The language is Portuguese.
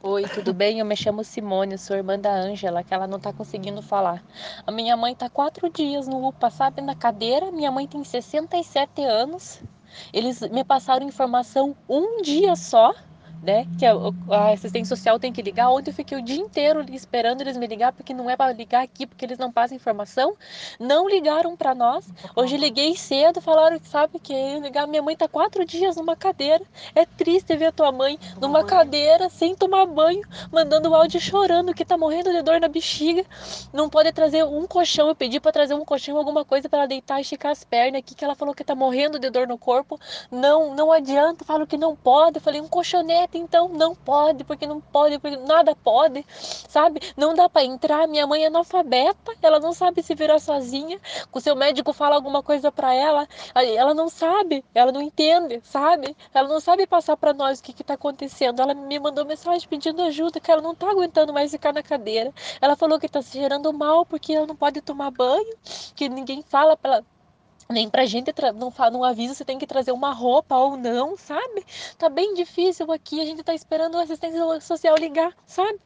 Oi, tudo bem? Eu me chamo Simone, sou irmã da Ângela, que ela não tá conseguindo falar. A minha mãe tá quatro dias no UPA, sabe, na cadeira. Minha mãe tem 67 anos. Eles me passaram informação um dia só né? Que a, a, assistência social tem que ligar. Ontem eu fiquei o dia inteiro esperando eles me ligar, porque não é para ligar aqui, porque eles não passam informação. Não ligaram para nós. Hoje liguei cedo, falaram que sabe que ligar. Minha mãe tá quatro dias numa cadeira. É triste ver a tua mãe numa cadeira, sem tomar banho, mandando áudio chorando, que tá morrendo de dor na bexiga. Não pode trazer um colchão. Eu pedi para trazer um colchão, alguma coisa para ela deitar e esticar as pernas aqui, que ela falou que tá morrendo de dor no corpo. Não, não adianta, falo que não pode. Eu falei, um colchonete então não pode, porque não pode, porque nada pode, sabe? Não dá para entrar. Minha mãe é analfabeta, ela não sabe se virar sozinha. O seu médico fala alguma coisa para ela, ela não sabe, ela não entende, sabe? Ela não sabe passar para nós o que, que tá acontecendo. Ela me mandou mensagem pedindo ajuda, que ela não tá aguentando mais ficar na cadeira. Ela falou que tá se gerando mal porque ela não pode tomar banho, que ninguém fala para ela nem pra gente não, não avisa se tem que trazer uma roupa ou não, sabe? Tá bem difícil aqui, a gente tá esperando a assistência social ligar, sabe?